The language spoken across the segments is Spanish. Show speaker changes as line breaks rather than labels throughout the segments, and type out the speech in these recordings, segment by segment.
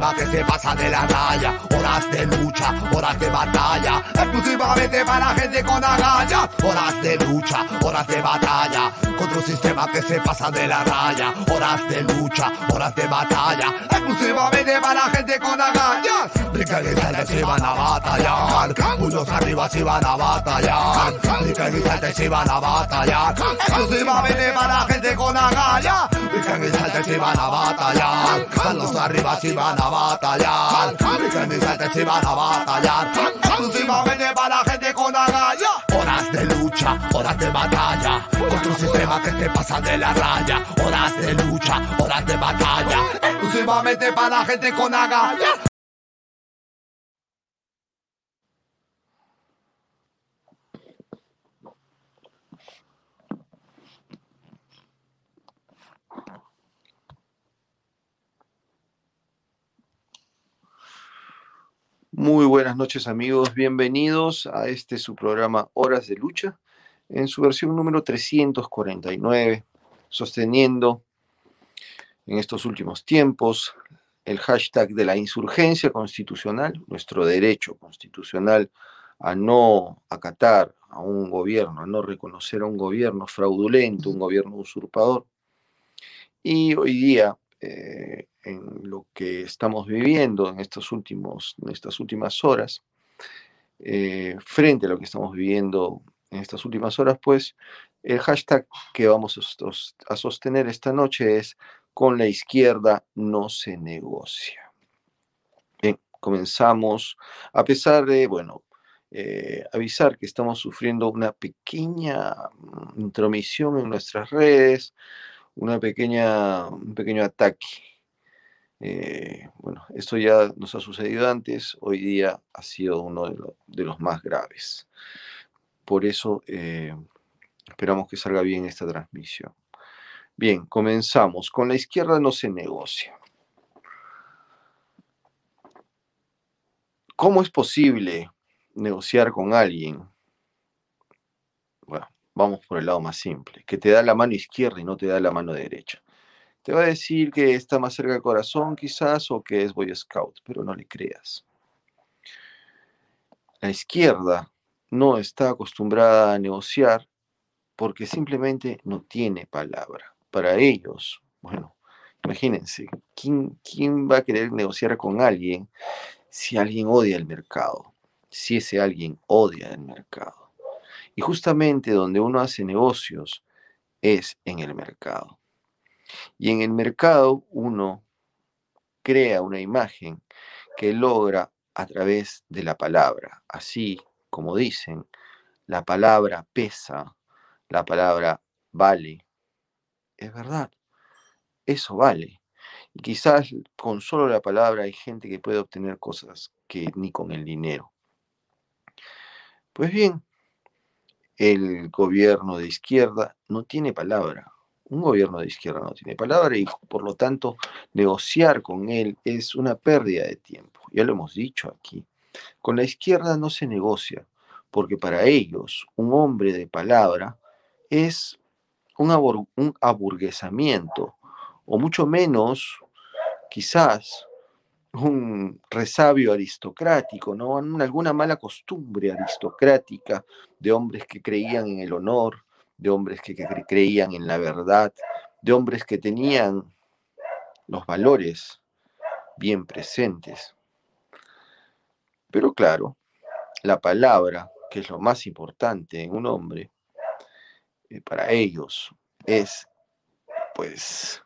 sistema que se pasa de la raya. Horas de lucha, horas de batalla, exclusivamente para gente con agallas. Horas de lucha, horas de batalla, contra un sistema que se pasa de la raya. Horas de lucha, horas de batalla, exclusivamente para gente con agallas. Saltan si van a batallar, unos arriba si van a batallar. Saltan si van a batallar, exclusivamente para gente con agallas. Saltan si van a batallar, los arriba si van a batallar. Y saltan si van a batallar, exclusivamente para gente con agallas. Horas de lucha, horas de batalla, contra un sistema que te pasa de la raya. Horas de lucha, horas de batalla, exclusivamente para gente con agallas.
Muy buenas noches amigos, bienvenidos a este su programa Horas de Lucha en su versión número 349, sosteniendo en estos últimos tiempos el hashtag de la insurgencia constitucional, nuestro derecho constitucional a no acatar a un gobierno, a no reconocer a un gobierno fraudulento, un gobierno usurpador. Y hoy día eh, en lo que estamos viviendo en, en estas últimas horas, eh, frente a lo que estamos viviendo en estas últimas horas, pues el hashtag que vamos a sostener esta noche es con la izquierda no se negocia. Bien, comenzamos, a pesar de, bueno, eh, avisar que estamos sufriendo una pequeña mm, intromisión en nuestras redes, una pequeña, un pequeño ataque. Eh, bueno, esto ya nos ha sucedido antes, hoy día ha sido uno de, los más graves. Por eso eh, esperamos que salga bien esta transmisión. Bien, comenzamos. Con la izquierda no se negocia. ¿Cómo es posible negociar con alguien? Bueno, vamos por el lado más simple, que te da la mano izquierda y no te da la mano derecha. Te va a decir que está más cerca del corazón quizás o que es Boy Scout, pero no le creas. La izquierda no está acostumbrada a negociar porque simplemente no tiene palabra. Para ellos, bueno, imagínense, ¿quién, ¿quién va a querer negociar con alguien si alguien odia el mercado? Si ese alguien odia el mercado. Y justamente donde uno hace negocios es en el mercado. Y en el mercado uno crea una imagen que logra a través de la palabra. Así como dicen, la palabra pesa, la palabra vale. Es verdad, eso vale. Y quizás con solo la palabra hay gente que puede obtener cosas que ni con el dinero. Pues bien, el gobierno de izquierda no tiene palabra. Un gobierno de izquierda no tiene palabra y por lo tanto negociar con él es una pérdida de tiempo. Ya lo hemos dicho aquí. Con la izquierda no se negocia, porque para ellos un hombre de palabra es un, un aburguesamiento, o mucho menos, quizás, un resabio aristocrático, ¿no? alguna mala costumbre aristocrática de hombres que creían en el honor, de hombres que, creían en la verdad, de hombres que tenían los valores bien presentes. Pero claro, la palabra, que es lo más importante en un hombre, eh, para ellos es, pues,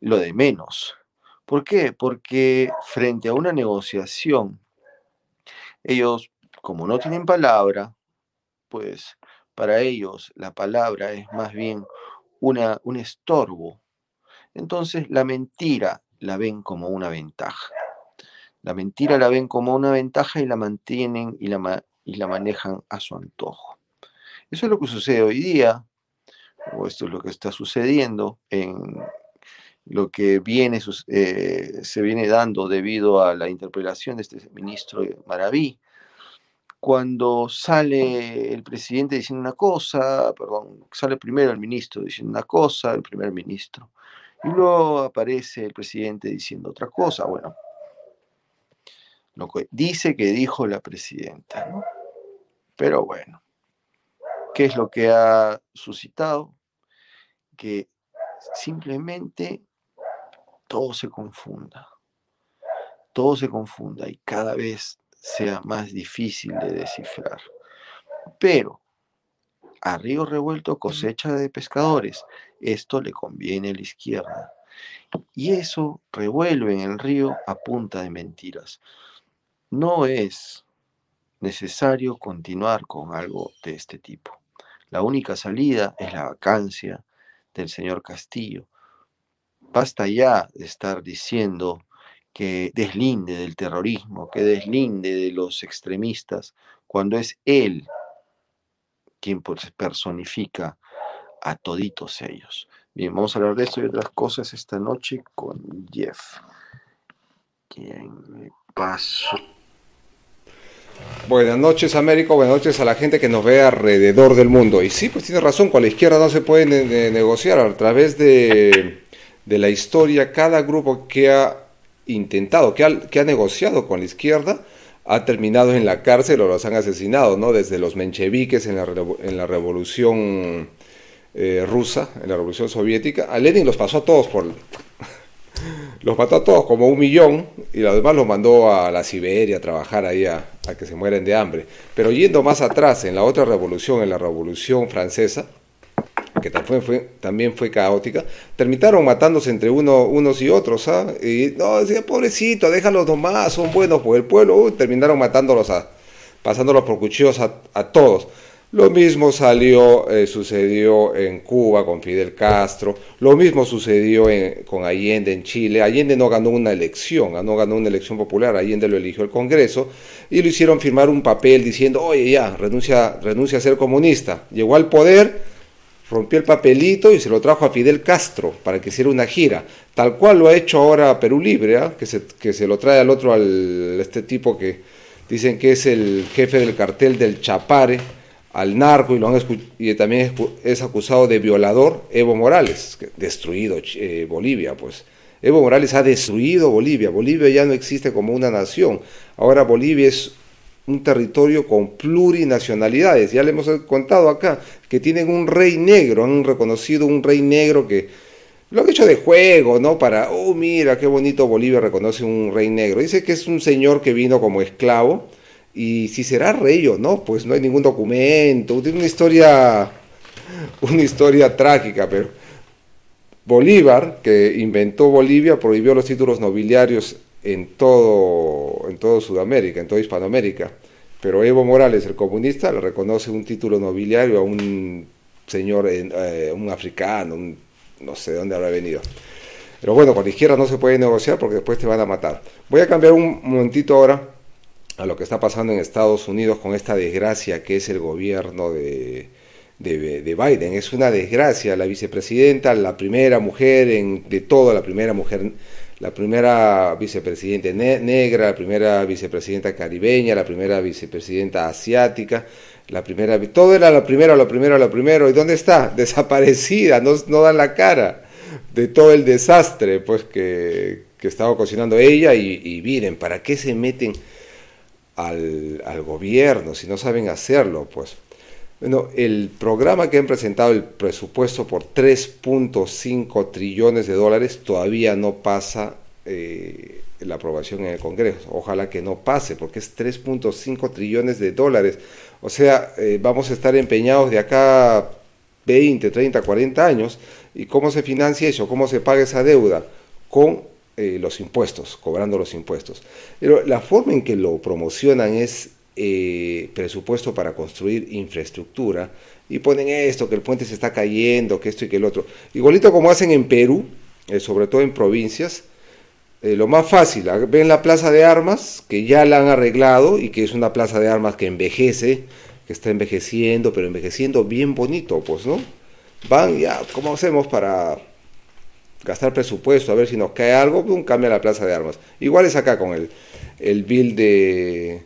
lo de menos. ¿Por qué? Porque frente a una negociación, ellos, como no tienen palabra, pues para ellos la palabra es más bien una, un estorbo. Entonces la mentira la ven como una ventaja. La mentira la ven como una ventaja y la mantienen y la, y la manejan a su antojo. Eso es lo que sucede hoy día, o esto es lo que está sucediendo en, lo que viene, eh, se viene dando debido a la interpelación de este ministro Maraví. Cuando sale el presidente diciendo una cosa, perdón, sale primero el ministro diciendo una cosa, el primer ministro, Y luego aparece el presidente diciendo otra cosa. Bueno, lo que dice que dijo la presidenta, ¿no? Pero bueno, ¿qué es lo que ha suscitado? Que simplemente todo se confunda, todo se confunda y cada vez sea más difícil de descifrar. Pero a río revuelto cosecha de pescadores, esto le conviene a la izquierda. Y eso revuelve en el río a punta de mentiras. No es necesario continuar con algo de este tipo. La única salida es la vacancia del señor Castillo. Basta ya de estar diciendo que deslinde del terrorismo, que deslinde de los extremistas, cuando es él quien personifica a toditos ellos. Bien, vamos a hablar de esto y otras cosas esta noche con Jeff. Quien me pasó.
Buenas noches América, buenas noches a la gente que nos ve alrededor del mundo. Y sí, pues tiene razón, con la izquierda no se puede negociar. A través de, la historia, cada grupo que ha intentado, que ha, negociado con la izquierda, ha terminado en la cárcel o los han asesinado, ¿no? Desde los mencheviques en la, revolución eh, rusa, en la revolución soviética. A Lenin los pasó a todos por... los mató a todos, como un millón, y además los mandó a la Siberia a trabajar ahí a, a que se mueren de hambre. Pero yendo más atrás, en la otra revolución, en la revolución francesa, que también fue, caótica, terminaron matándose entre uno, unos y otros, ¿ah? Y no, decía, pobrecito, déjalos nomás, son buenos por el pueblo, terminaron matándolos a, pasándolos por cuchillos a, todos. Lo mismo salió, eh, sucedió en Cuba con Fidel Castro, lo mismo sucedió con Allende en Chile. Allende no ganó una elección, no ganó una elección popular, Allende lo eligió el Congreso y lo hicieron firmar un papel diciendo, oye ya, renuncia, renuncia a ser comunista. Llegó al poder, rompió el papelito y se lo trajo a Fidel Castro para que hiciera una gira, tal cual lo ha hecho ahora Perú Libre, ¿ah? que, se, que se lo trae al otro, al este tipo que dicen que es el jefe del cartel del Chapare, al narco y, lo han y también es, acusado de violador, Evo Morales, destruido eh, Bolivia, pues. Evo Morales ha destruido Bolivia, Bolivia ya no existe como una nación, ahora Bolivia es un territorio con plurinacionalidades. Ya le hemos contado acá que tienen un rey negro, han reconocido un rey negro que lo han hecho de juego, ¿no? Para, oh, mira, qué bonito Bolivia reconoce un rey negro. Dice que es un señor que vino como esclavo y si será rey o no, pues no hay ningún documento. Tiene una historia, una historia trágica, pero Bolívar, que inventó Bolivia, prohibió los títulos nobiliarios en todo, en todo Sudamérica, en toda Hispanoamérica. Pero Evo Morales, el comunista, le reconoce un título nobiliario a un señor, eh, un africano, no sé de dónde habrá venido. Pero bueno, con la izquierda no se puede negociar porque después te van a matar. Voy a cambiar un momentito ahora a lo que está pasando en Estados Unidos con esta desgracia que es el gobierno de, de, de Biden. Es una desgracia. La vicepresidenta, la primera mujer en, de toda, la primera mujer la primera vicepresidenta negra, la primera vicepresidenta caribeña, la primera vicepresidenta asiática, la primera, todo era la primera, lo primero, lo primero, ¿y dónde está? Desaparecida, no, no dan la cara de todo el desastre pues que, que estaba cocinando ella y, y, miren, ¿para qué se meten al, al gobierno si no saben hacerlo? Pues bueno, el programa que han presentado, el presupuesto por 3.5 trillones de dólares, todavía no pasa eh, la aprobación en el Congreso. Ojalá que no pase, porque es 3.5 trillones de dólares. O sea, eh, vamos a estar empeñados de acá 20, 30, 40 años. ¿Y cómo se financia eso? ¿Cómo se paga esa deuda? Con eh, los impuestos, cobrando los impuestos. Pero la forma en que lo promocionan es eh, presupuesto para construir infraestructura y ponen esto, que el puente se está cayendo, que esto y que el otro. Igualito como hacen en Perú, eh, sobre todo en provincias, eh, lo más fácil, ven la plaza de armas, que ya la han arreglado y que es una plaza de armas que envejece, que está envejeciendo, pero envejeciendo bien bonito, pues, ¿no? Van, ya, ¿cómo hacemos para gastar presupuesto? A ver si nos cae algo, pum, cambia la plaza de armas. Igual es acá con el, el bill de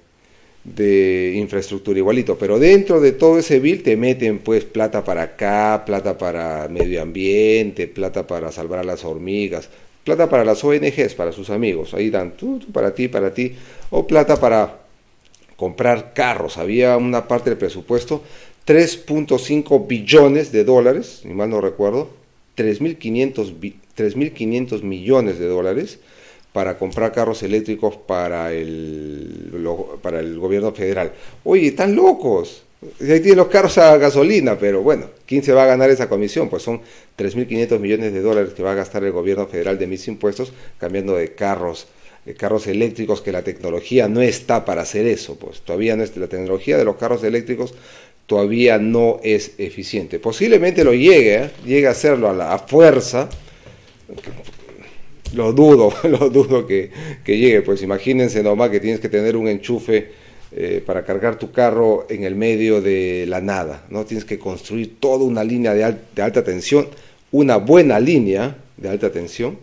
de infraestructura igualito, pero dentro de todo ese bill te meten pues plata para acá, plata para medio ambiente, plata para salvar a las hormigas, plata para las ONGs, para sus amigos, ahí dan tú, para ti, para ti, o plata para comprar carros, había una parte del presupuesto, 3.5 billones de dólares, ni mal no recuerdo, 3.500 millones de dólares, para comprar carros eléctricos para el, para el gobierno federal. Oye, están locos. Ahí tienen los carros a gasolina, pero bueno, ¿quién se va a ganar esa comisión? Pues son 3.500 millones de dólares que va a gastar el gobierno federal de mis impuestos cambiando de carros, de carros eléctricos, que la tecnología no está para hacer eso. Pues todavía no es, la tecnología de los carros eléctricos todavía no es eficiente. Posiblemente lo llegue, ¿eh? llegue a hacerlo a la fuerza, lo dudo, lo dudo que, llegue. Pues imagínense nomás que tienes que tener un enchufe eh, para cargar tu carro en el medio de la nada. ¿no? Tienes que construir toda una línea de, de alta tensión, una buena línea de alta tensión,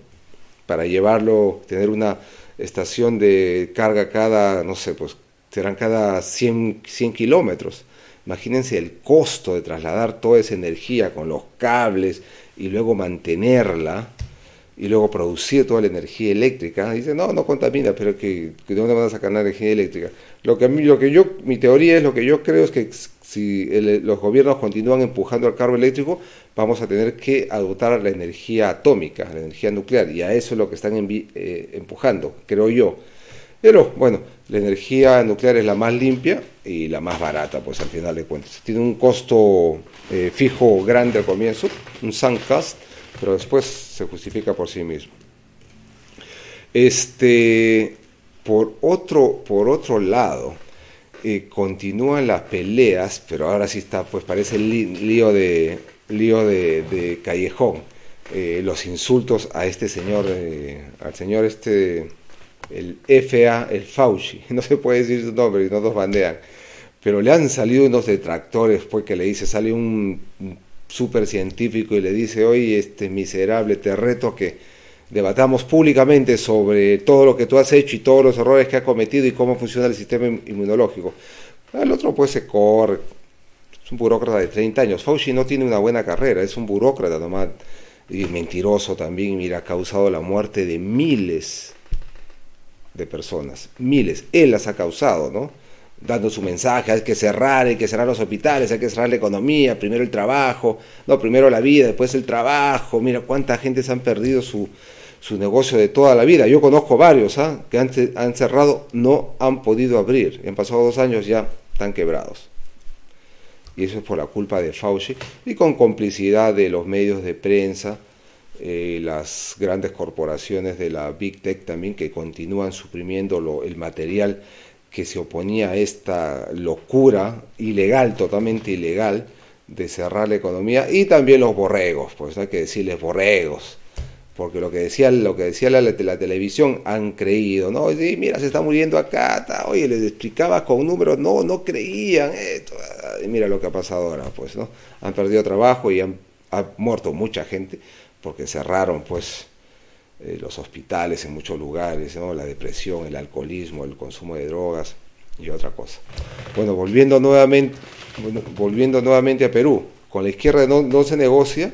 para llevarlo, tener una estación de carga cada, no sé, pues serán cada 100, 100 kilómetros. Imagínense el costo de trasladar toda esa energía con los cables y luego mantenerla y luego producir toda la energía eléctrica. Dice, no, no contamina, pero que, ¿de dónde van a sacar la energía eléctrica? Lo que, a mí, lo que yo, mi teoría es, lo que yo creo es que si los gobiernos continúan empujando al carro eléctrico, vamos a tener que adoptar la energía atómica, la energía nuclear, y a eso es lo que están eh, empujando, creo yo. Pero bueno, la energía nuclear es la más limpia y la más barata, pues al final de cuentas. Tiene un costo eh, fijo grande al comienzo, un sunk cost, pero después se justifica por sí mismo. Este, por otro, por otro lado, eh, continúan las peleas, pero ahora sí está, pues parece lío de, lío de, callejón. Eh, los insultos a este señor, eh, al señor este, el FA, el Fauci, no se puede decir su nombre y no nos bandean, pero le han salido unos detractores, pues que le dice, sale un súper científico y le dice, oye, este miserable, te reto que debatamos públicamente sobre todo lo que tú has hecho y todos los errores que has cometido y cómo funciona el sistema inmunológico. El otro pues se corre, es un burócrata de 30 años. Fauci no tiene una buena carrera, es un burócrata nomás, y mentiroso también, mira, ha causado la muerte de miles de personas, miles, él las ha causado, ¿no? Dando su mensaje, hay que cerrar, hay que cerrar los hospitales, hay que cerrar la economía, primero el trabajo, no, primero la vida, después el trabajo, mira cuánta gente se han perdido su, su negocio de toda la vida. Yo conozco varios ¿ah? que han, han, cerrado, no han podido abrir, han pasado dos años ya están quebrados. Y eso es por la culpa de Fauci y con complicidad de los medios de prensa, eh, las grandes corporaciones de la Big Tech también que continúan suprimiendo lo, el material que se oponía a esta locura ilegal, totalmente ilegal, de cerrar la economía, y también los borregos, pues hay que decirles borregos, porque lo que decía, lo que decía la, televisión han creído, ¿no? Y mira, se está muriendo acá, oye, les explicaba con números, no, no creían esto, mira lo que ha pasado ahora, pues, ¿no? Han perdido trabajo y han ha muerto mucha gente porque cerraron, pues, eh, los hospitales en muchos lugares, la depresión, el alcoholismo, el consumo de drogas y otra cosa. Bueno, volviendo nuevamente, volviendo nuevamente a Perú, con la izquierda no, no se negocia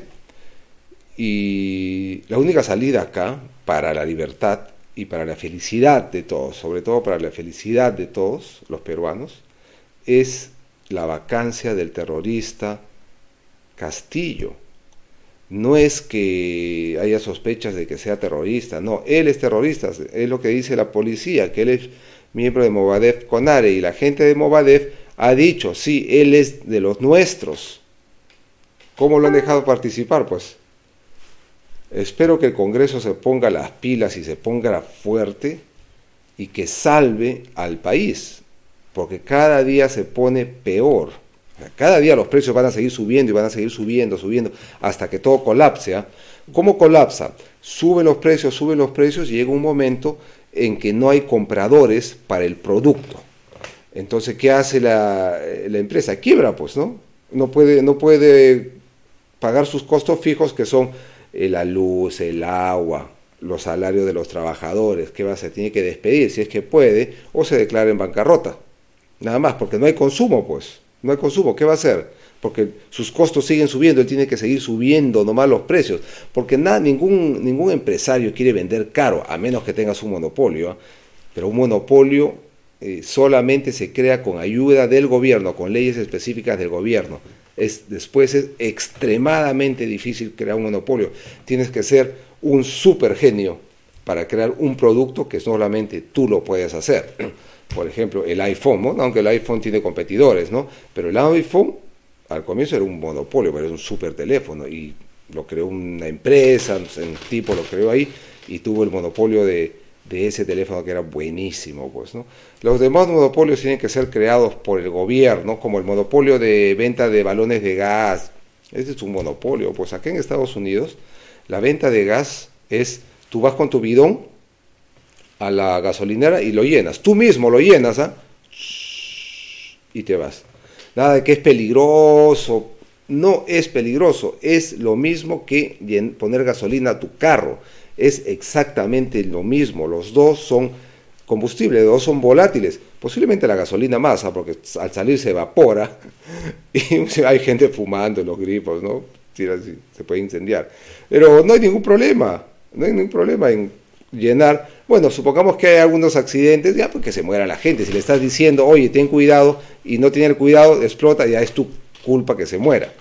y la única salida acá para la libertad y para la felicidad de todos, sobre todo para la felicidad de todos los peruanos, es la vacancia del terrorista Castillo no es que haya sospechas de que sea terrorista, no, él es terrorista, es lo que dice la policía, que él es miembro de Movadef Conare y la gente de Movadef ha dicho, sí, él es de los nuestros. ¿Cómo lo han dejado participar? Pues espero que el Congreso se ponga las pilas y se ponga fuerte y que salve al país, porque cada día se pone peor. Cada día los precios van a seguir subiendo y van a seguir subiendo, subiendo, hasta que todo colapse. ¿ah? ¿Cómo colapsa? Suben los precios, suben los precios y llega un momento en que no hay compradores para el producto. Entonces, ¿qué hace la, empresa? Quiebra, pues, ¿no? No puede, no puede pagar sus costos fijos que son eh, la luz, el agua, los salarios de los trabajadores. ¿Qué va a hacer? Tiene que despedir si es que puede o se declara en bancarrota. Nada más, porque no hay consumo, pues. No hay consumo. ¿Qué va a hacer? Porque sus costos siguen subiendo, él tiene que seguir subiendo nomás los precios. Porque nada, ningún, ningún empresario quiere vender caro, a menos que tengas un monopolio. ¿ah? Pero un monopolio eh, solamente se crea con ayuda del gobierno, con leyes específicas del gobierno. Es, después es extremadamente difícil crear un monopolio. Tienes que ser un super genio para crear un producto que solamente tú lo puedes hacer. Por ejemplo, el iPhone, aunque el iPhone tiene competidores, ¿no? Pero el iPhone al comienzo era un monopolio, pero era un super teléfono y lo creó una empresa, un tipo lo creó ahí y tuvo el monopolio de, ese teléfono que era buenísimo, pues, ¿no? Los demás monopolios tienen que ser creados por el gobierno, como el monopolio de venta de balones de gas. Ese es un monopolio, pues acá en Estados Unidos la venta de gas es, tú vas con tu bidón a la gasolinera y lo llenas, tú mismo lo llenas, ¿ah? Y te vas nada de que es peligroso. No es peligroso, es lo mismo que poner gasolina a tu carro. Es exactamente lo mismo. Los dos son combustibles, los dos son volátiles. Posiblemente la gasolina más, ¿ah? porque al salir se evapora y hay gente fumando en los grifos, ¿no? Se puede incendiar. Pero no hay ningún problema, no hay ningún problema en llenar. Bueno, supongamos que hay algunos accidentes, ya porque se muera la gente. Si le estás diciendo, oye, ten cuidado, y no tiene cuidado, explota, ya es tu culpa que se muera.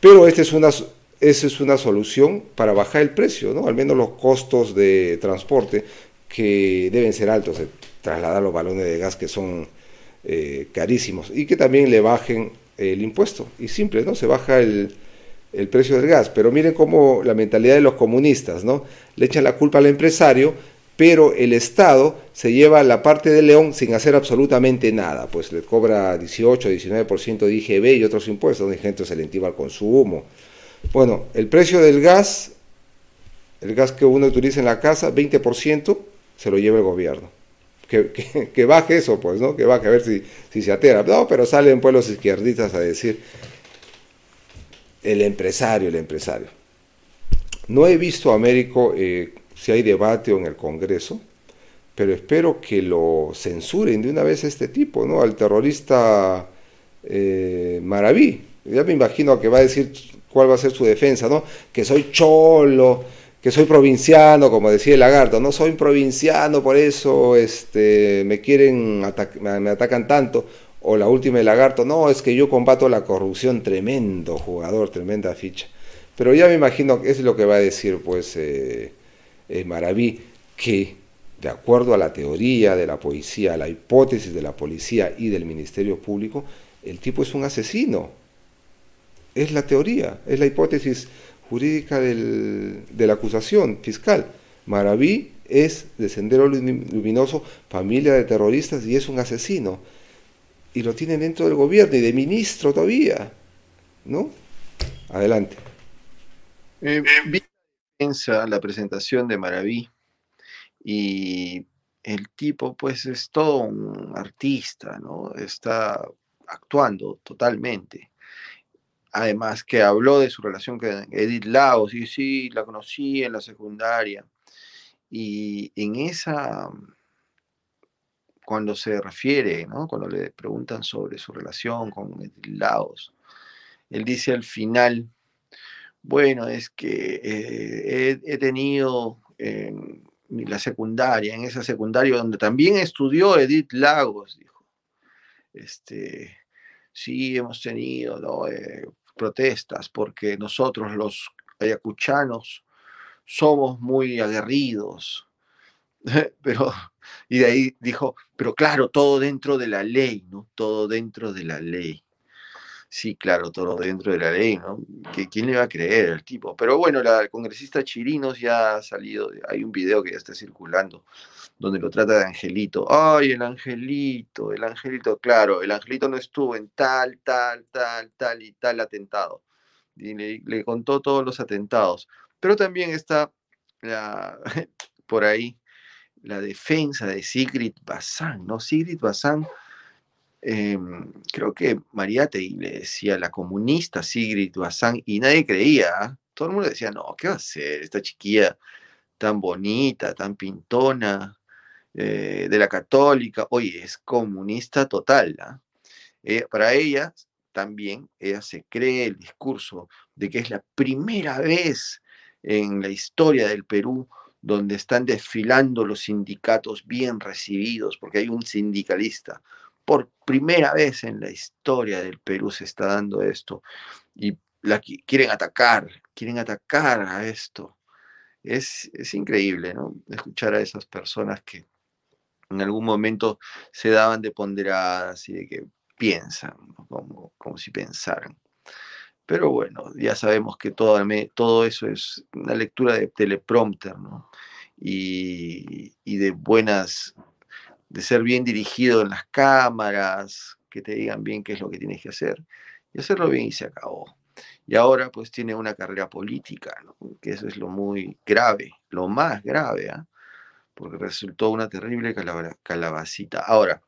Pero esta es una, esa es una solución para bajar el precio, ¿no? Al menos los costos de transporte, que deben ser altos, de trasladar los balones de gas que son eh, carísimos, y que también le bajen el impuesto. Y simple, ¿no? Se baja el, el precio del gas. Pero miren cómo la mentalidad de los comunistas, ¿no? Le echan la culpa al empresario, pero el Estado se lleva la parte de León sin hacer absolutamente nada, pues le cobra 18, 19% de IGB y otros impuestos, de gente selectiva al consumo. Bueno, el precio del gas, el gas que uno utiliza en la casa, 20% se lo lleva el gobierno. Que, baje eso, pues, ¿no? Que baje a ver si, si se atera. No, pero salen pueblos izquierdistas a decir, el empresario, el empresario. No he visto a Américo eh, si hay debate o en el Congreso, pero espero que lo censuren de una vez este tipo, ¿no? Al terrorista eh, Maraví. Ya me imagino que va a decir cuál va a ser su defensa, ¿no? Que soy cholo, que soy provinciano, como decía el lagarto, no soy provinciano, por eso este, me quieren, me atacan tanto o la última de Lagarto, no, es que yo combato la corrupción, tremendo jugador, tremenda ficha. Pero ya me imagino que es lo que va a decir pues eh, eh, Maraví, que de acuerdo a la teoría de la policía, a la hipótesis de la policía y del Ministerio Público, el tipo es un asesino. Es la teoría, es la hipótesis jurídica del, de la acusación fiscal. Maraví es de Sendero Luminoso, familia de terroristas y es un asesino y lo tienen dentro del gobierno y de ministro todavía, ¿no? Adelante.
Eh, vi la presentación de Maraví y el tipo pues es todo un artista, ¿no? Está actuando totalmente. Además que habló de su relación con Edith Laos, y sí, la conocí en la secundaria. Y en esa cuando se refiere, ¿no? cuando le preguntan sobre su relación con Laos, él dice al final, bueno, es que eh, he, tenido en la secundaria, en esa secundaria donde también estudió Edith Lagos, dijo. Este, sí, hemos tenido eh, protestas porque nosotros los ayacuchanos somos muy aguerridos, pero y de ahí dijo, pero claro, todo dentro de la ley, ¿no? Todo dentro de la ley. Sí, claro, todo dentro de la ley, ¿no? ¿Quién le va a creer al tipo? Pero bueno, la congresista Chirinos ya ha salido, hay un video que ya está circulando, donde lo trata de angelito. Ay, el angelito, el angelito, claro, el angelito no estuvo en tal, tal, tal, tal y tal atentado. Y le, le contó todos los atentados. Pero también está la, por ahí la defensa de Sigrid Bazán, ¿no? Sigrid Bazán, em, creo que Mariátegui le decía la comunista Sigrid Bazán y nadie creía, ¿ah? todo el mundo decía, no, ¿qué va a hacer esta chiquilla tan bonita, tan pintona, eh, de la católica? Oye, es comunista total, ¿ah? Eh, para ella también, ella se cree el discurso de que es la primera vez en la historia del Perú donde están desfilando los sindicatos bien recibidos, porque hay un sindicalista. Por primera vez en la historia del Perú se está dando esto. Y quieren atacar, quieren atacar a esto. Es, es increíble. Escuchar a esas personas que en algún momento se daban de ponderadas y de que piensan, como, como si pensaran. Pero bueno, ya sabemos que todo, todo eso es una lectura de teleprompter, ¿no? Y, y, de buenas, de ser bien dirigido en las cámaras, que te digan bien qué es lo que tienes que hacer, y hacerlo bien y se acabó. Y ahora pues tiene una carrera política, que eso es lo muy grave, lo más grave, ¿ah? porque resultó una terrible calabacita. Ahora,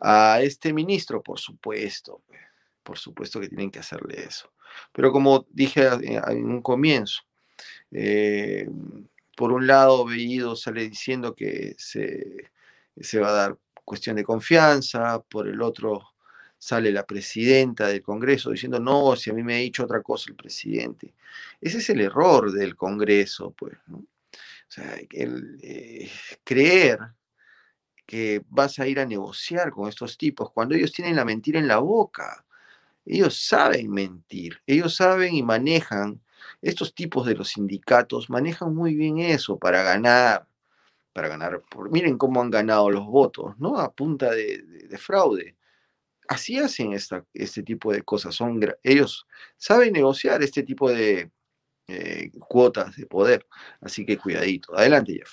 a este ministro, por supuesto, pues, por supuesto que tienen que hacerle eso. Pero como dije en un comienzo, eh, por un lado, Bellido sale diciendo que se, se va a dar cuestión de confianza, por el otro sale la presidenta del Congreso diciendo, no, si a mí me ha dicho otra cosa el presidente. Ese es el error del Congreso, pues. ¿no? O sea, el, eh, creer que vas a ir a negociar con estos tipos cuando ellos tienen la mentira en la boca. Ellos saben mentir, ellos saben y manejan, estos tipos de los sindicatos manejan muy bien eso para ganar, para ganar, por, miren cómo han ganado los votos, ¿no? A punta de, fraude. Así hacen esta, este tipo de cosas, son, ellos saben negociar este tipo de eh, cuotas de poder, así que cuidadito. Adelante, Jeff.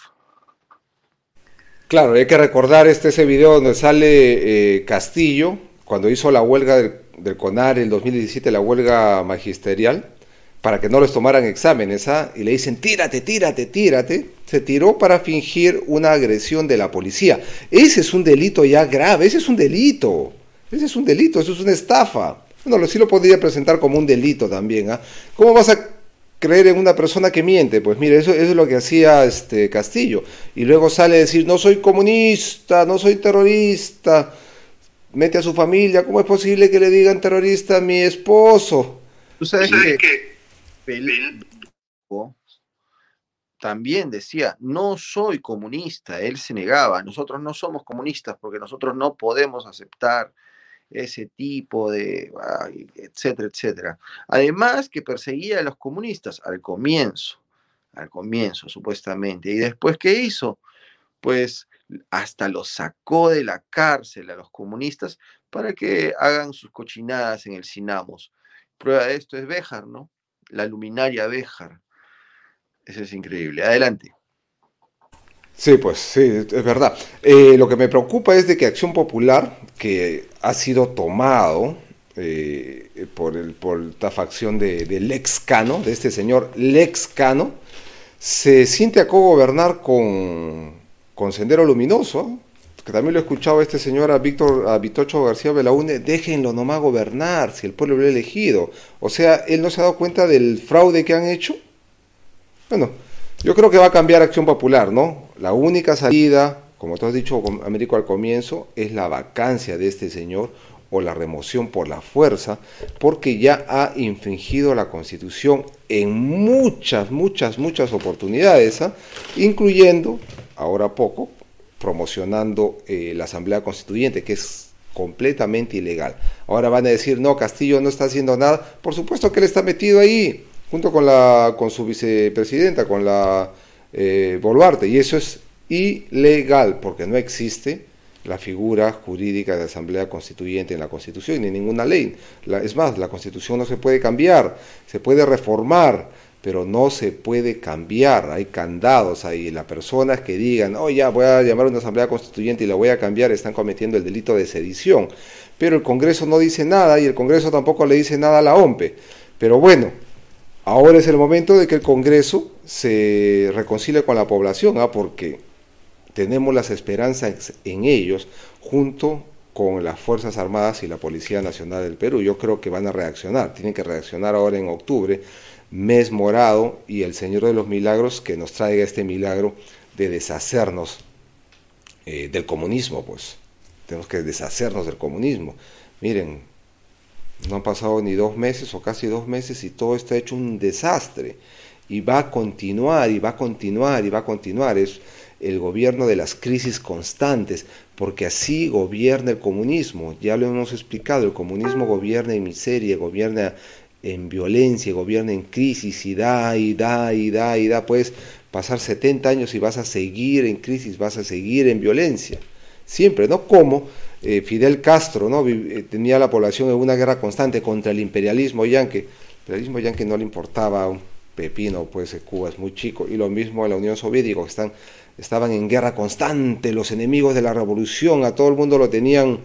Claro, hay que recordar este ese video donde sale eh, Castillo cuando hizo la huelga del, CONAR en el 2017, la huelga magisterial, para que no les tomaran exámenes, ¿ah? y le dicen, tírate, tírate, tírate. Se tiró para fingir una agresión de la policía. Ese es un delito ya grave, ese es un delito. Ese es un delito, eso es una estafa. Bueno, sí lo podría presentar como un delito también. ¿ah? ¿Cómo vas a creer en una persona que miente. Pues mire, eso, es lo que hacía este Castillo. Y luego sale a decir, no soy comunista, no soy terrorista. Mete a su familia, ¿cómo es posible que le digan terrorista a mi esposo?
Tú sabes, que, también decía, no soy comunista, él se negaba, nosotros no somos comunistas porque nosotros no podemos aceptar ese tipo de, etcétera, etcétera. Además que perseguía a los comunistas al comienzo, al comienzo supuestamente. ¿Y después qué hizo? Pues hasta los sacó de la cárcel a los comunistas para que hagan sus cochinadas en el Sinamos. Prueba de esto es Béjar, ¿no? La luminaria Béjar. Eso es increíble. Adelante.
Sí, pues sí, es verdad. Eh, lo que me preocupa es de que Acción Popular, que ha sido tomado eh, por, el, por esta facción de, de, Lex Cano, de este señor Lex Cano, se siente a co-gobernar con, con Sendero Luminoso, que también lo he escuchado a este señor, a Víctor, a Vitocho García Belaúne, déjenlo nomás gobernar, si el pueblo lo ha elegido. O sea, él no se ha dado cuenta del fraude que han hecho. Bueno, yo creo que va a cambiar Acción Popular, ¿no? La única salida, como tú has dicho, Américo, al comienzo, es la vacancia de este señor o la remoción por la fuerza, porque ya ha infringido la Constitución en muchas, muchas, muchas oportunidades, ¿ah? incluyendo, ahora poco, promocionando eh, la Asamblea Constituyente, que es completamente ilegal. Ahora van a decir, no, Castillo no está haciendo nada. Por supuesto que él está metido ahí, junto con, la, con su vicepresidenta, con la eh, Boluarte, y eso es ilegal porque no existe la figura jurídica de Asamblea Constituyente en la Constitución ni ninguna ley. es más, la Constitución no se puede cambiar, se puede reformar, pero no se puede cambiar. Hay candados ahí. Las personas que digan, oh ya, voy a llamar a una Asamblea Constituyente y la voy a cambiar, están cometiendo el delito de sedición. Pero el Congreso no dice nada y el Congreso tampoco le dice nada a la OMPE. Pero bueno, Ahora es el momento de que el Congreso se reconcilie con la población, ¿ah? porque tenemos las esperanzas en ellos junto con las Fuerzas Armadas y la Policía Nacional del Perú. Yo creo que van a reaccionar, tienen que reaccionar ahora en octubre, mes morado y el Señor de los Milagros que nos traiga este milagro de deshacernos eh, del comunismo, pues tenemos que deshacernos del comunismo Miren, no han pasado ni dos meses o casi dos meses y todo está hecho un desastre. Y va a continuar, y va a continuar, y va a continuar. Es el gobierno de las crisis constantes, porque así gobierna el comunismo. Ya lo hemos explicado, el comunismo gobierna en miseria, gobierna en violencia, gobierna en crisis y da y da y da y da. Puedes pasar 70 años y vas a seguir en crisis, vas a seguir en violencia. Siempre, ¿no? Como eh, Fidel Castro, ¿no? Eh, tenía la población en una guerra constante contra el imperialismo yanqui. El imperialismo yanqui no le importaba un pepino, pues Cuba es muy chico. Y lo mismo en la Unión Soviética, que están, estaban en guerra constante, los enemigos de la revolución, a todo el mundo lo tenían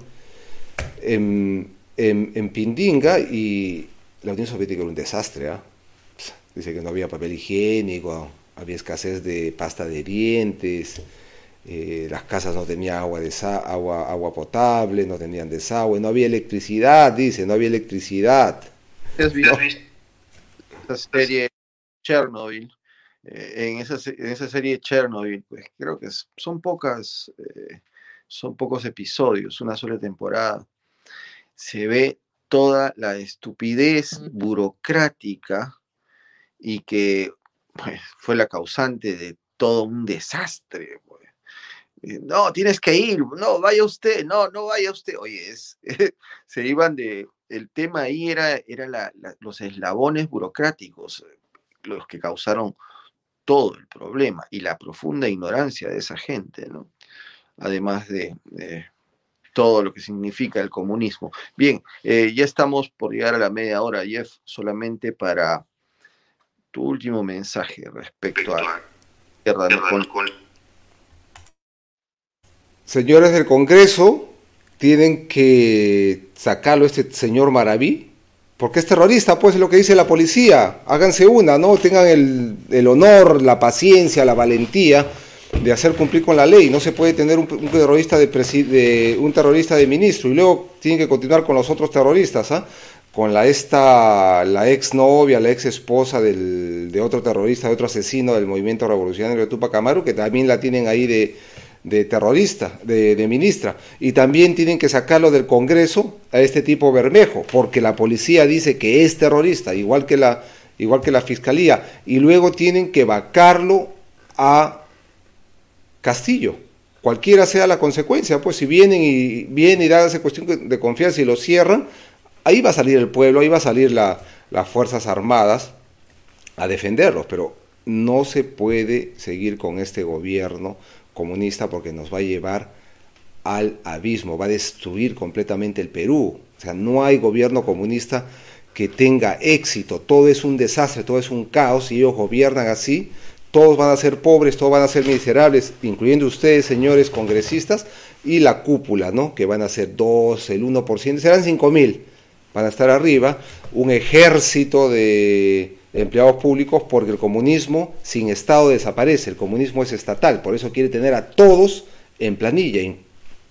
en, en Pindinga y la Unión Soviética era un desastre. ¿ah? Dice que no había papel higiénico, había escasez de pasta de dientes, eh, las casas no tenían agua, de agua, agua potable, no tenían desagüe, no había electricidad, dice, no había electricidad.
¿Has visto esa serie Chernobyl? Eh, en, esa, en esa serie Chernobyl, pues creo que son pocas, eh, son pocos episodios, una sola temporada. Se ve toda la estupidez burocrática y que pues, fue la causante de todo un desastre. Pues. Eh, no, tienes que ir, no, vaya usted, no, no vaya usted. Oye, es, se iban de, el tema ahí era, era los eslabones burocráticos los que causaron todo el problema y la profunda ignorancia de esa gente, ¿no? Además de todo lo que significa el comunismo. Bien, eh, ya estamos por llegar a la media hora, Jeff, solamente para tu último mensaje respecto a guerra
Señores del Congreso, tienen que sacarlo este señor Maraví, porque es terrorista, pues es lo que dice la policía. Háganse una, ¿no? Tengan el, el honor, la paciencia, la valentía de hacer cumplir con la ley. No se puede tener un, terrorista de, un terrorista de ministro y luego tienen que continuar con los otros terroristas, ¿ah? con la esta la ex novia, la ex esposa del, de otro terrorista, de otro asesino del movimiento revolucionario de Tupac Amaru, que también la tienen ahí de, de terrorista, de, de, ministra. Y también tienen que sacarlo del Congreso a este tipo Bermejo, porque la policía dice que es terrorista, igual que la, igual que la fiscalía, y luego tienen que vacarlo a Castillo. Cualquiera sea la consecuencia, pues si vienen y vienen y da esa cuestión de confianza y lo cierran, ahí va a salir el pueblo, ahí va a salir las Fuerzas Armadas a defenderlos, pero no se puede seguir con este gobierno comunista porque nos va a llevar al abismo, va a destruir completamente el Perú. O sea, no hay gobierno comunista que tenga éxito, todo es un desastre, todo es un caos y ellos gobiernan así todos van a ser pobres, todos van a ser miserables, incluyendo ustedes, señores congresistas, y la cúpula, ¿no? Que van a ser 2, el 1%, serán 5 mil, van a estar arriba, un ejército de empleados públicos, porque el comunismo sin Estado desaparece, el comunismo es estatal, por eso quiere tener a todos en planilla, y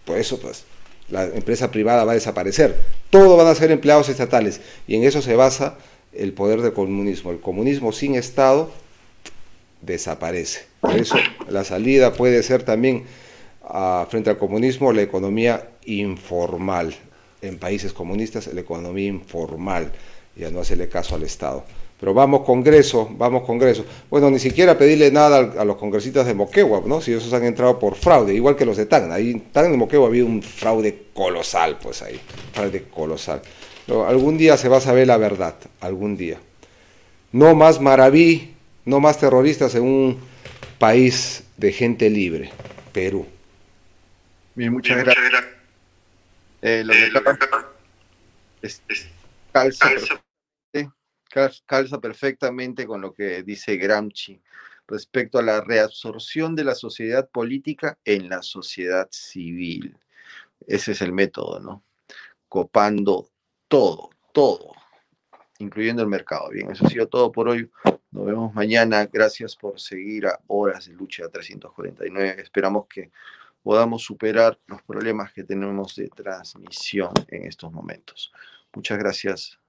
por eso pues la empresa privada va a desaparecer, todos van a ser empleados estatales, y en eso se basa el poder del comunismo, el comunismo sin Estado desaparece. Por eso la salida puede ser también ah, frente al comunismo la economía informal. En países comunistas la economía informal, ya no hacerle caso al Estado. Pero vamos Congreso, vamos Congreso. Bueno, ni siquiera pedirle nada a los congresistas de Moquegua, ¿no? Si esos han entrado por fraude, igual que los de Tacna. Ahí en Tacna y Moquegua había un fraude colosal, pues ahí, fraude colosal. Pero algún día se va a saber la verdad, algún día. No más maraví, no más terroristas en un país de gente libre, Perú.
Bien, muchas gracias. Eh, lo calza, perfectamente con lo que dice Gramsci respecto a la reabsorción de la sociedad política en la sociedad civil. Ese es el método, ¿no? Copando todo, todo, incluyendo el mercado. Bien, eso ha sido todo por hoy. Nos vemos mañana. Gracias por seguir a Horas de Lucha 349. Esperamos que podamos superar los problemas que tenemos de transmisión en estos momentos. Muchas gracias.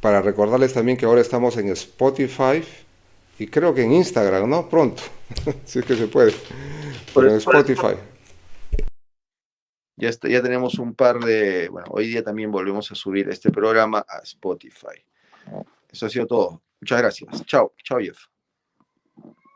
Para recordarles también que ahora estamos en Spotify y creo que en Instagram, ¿no? Pronto, si es que se puede. Pero en Spotify.
Ya, está, ya tenemos un par de, bueno, hoy día también volvemos a subir este programa a Spotify. Eso ha sido todo. Muchas gracias. Chao, chao Jeff.